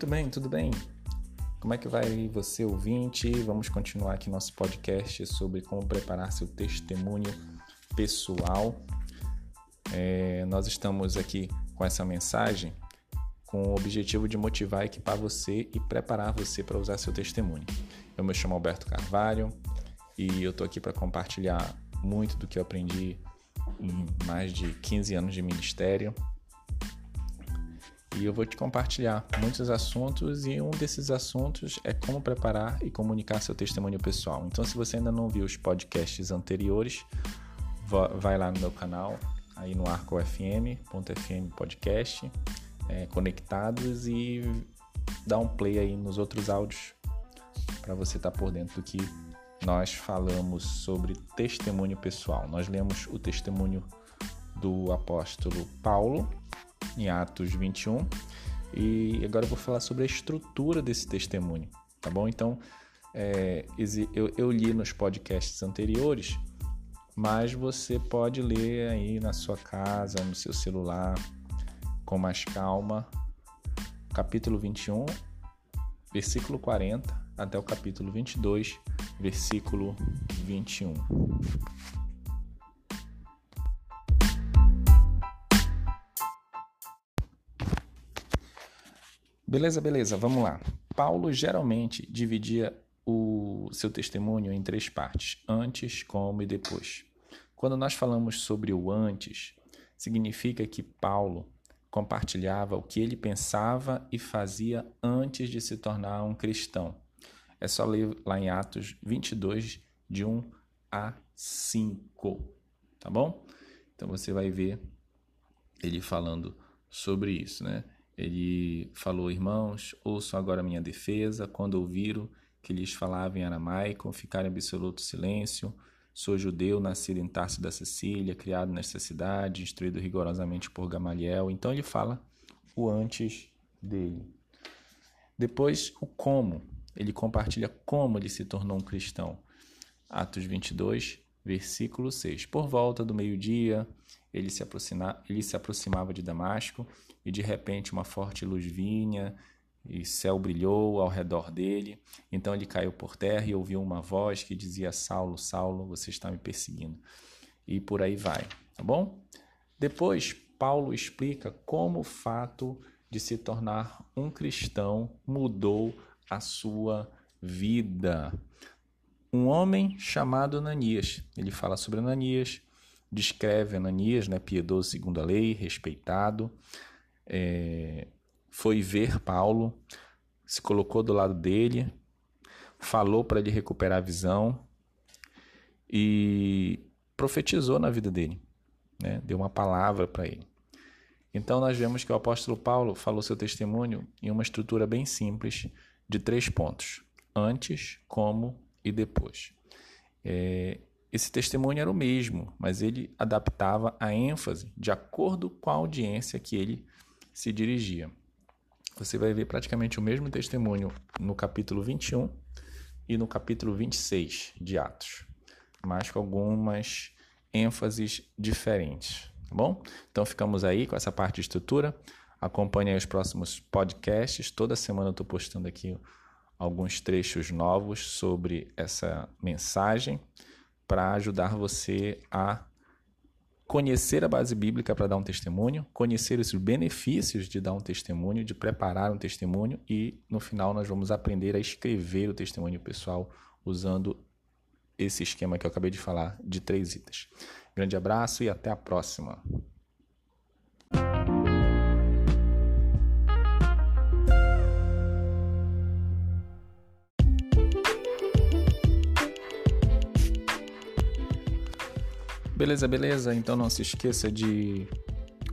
Muito bem, tudo bem? Como é que vai você, ouvinte? Vamos continuar aqui nosso podcast sobre como preparar seu testemunho pessoal. É, nós estamos aqui com essa mensagem com o objetivo de motivar, equipar você e preparar você para usar seu testemunho. Eu me chamo Alberto Carvalho e eu estou aqui para compartilhar muito do que eu aprendi em mais de 15 anos de ministério e eu vou te compartilhar muitos assuntos e um desses assuntos é como preparar e comunicar seu testemunho pessoal. Então, se você ainda não viu os podcasts anteriores, vai lá no meu canal, aí no arcofm.fm podcast, é, conectados e dá um play aí nos outros áudios para você estar tá por dentro do que nós falamos sobre testemunho pessoal. Nós lemos o testemunho do apóstolo Paulo em Atos 21. E agora eu vou falar sobre a estrutura desse testemunho, tá bom? Então, é, eu, eu li nos podcasts anteriores, mas você pode ler aí na sua casa, no seu celular, com mais calma, capítulo 21, versículo 40, até o capítulo 22, versículo 21. Beleza, beleza, vamos lá. Paulo geralmente dividia o seu testemunho em três partes: antes, como e depois. Quando nós falamos sobre o antes, significa que Paulo compartilhava o que ele pensava e fazia antes de se tornar um cristão. É só ler lá em Atos 22, de 1 a 5, tá bom? Então você vai ver ele falando sobre isso, né? Ele falou: Irmãos, ouçam agora minha defesa. Quando ouviram que lhes falava em aramaico, ficaram em absoluto silêncio. Sou judeu, nascido em Tarso da Sicília, criado nesta cidade, instruído rigorosamente por Gamaliel. Então ele fala o antes dele. Depois, o como. Ele compartilha como ele se tornou um cristão. Atos 22, versículo 6. Por volta do meio-dia, ele, se ele se aproximava de Damasco e de repente uma forte luz vinha e céu brilhou ao redor dele. Então ele caiu por terra e ouviu uma voz que dizia: Saulo, Saulo, você está me perseguindo. E por aí vai, tá bom? Depois, Paulo explica como o fato de se tornar um cristão mudou a sua vida. Um homem chamado Ananias, ele fala sobre Ananias, descreve Ananias, né, piedoso segundo a lei, respeitado, é, foi ver Paulo, se colocou do lado dele, falou para ele recuperar a visão e profetizou na vida dele, né? deu uma palavra para ele. Então nós vemos que o apóstolo Paulo falou seu testemunho em uma estrutura bem simples de três pontos: antes, como e depois. É, esse testemunho era o mesmo, mas ele adaptava a ênfase de acordo com a audiência que ele se dirigia. Você vai ver praticamente o mesmo testemunho no capítulo 21 e no capítulo 26 de Atos, mas com algumas ênfases diferentes, tá bom? Então ficamos aí com essa parte de estrutura. Acompanhe os próximos podcasts. Toda semana eu estou postando aqui alguns trechos novos sobre essa mensagem para ajudar você a conhecer a base bíblica para dar um testemunho, conhecer os benefícios de dar um testemunho, de preparar um testemunho e no final nós vamos aprender a escrever o testemunho pessoal usando esse esquema que eu acabei de falar de três itens. Grande abraço e até a próxima. Beleza, beleza? Então não se esqueça de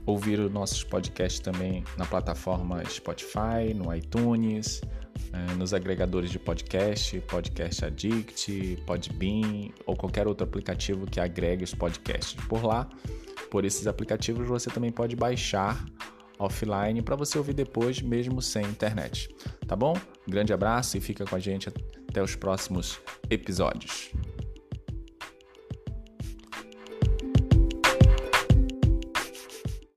ouvir os nossos podcasts também na plataforma Spotify, no iTunes, eh, nos agregadores de podcast, Podcast Addict, Podbean ou qualquer outro aplicativo que agregue os podcasts. Por lá, por esses aplicativos, você também pode baixar offline para você ouvir depois, mesmo sem internet. Tá bom? Grande abraço e fica com a gente até os próximos episódios.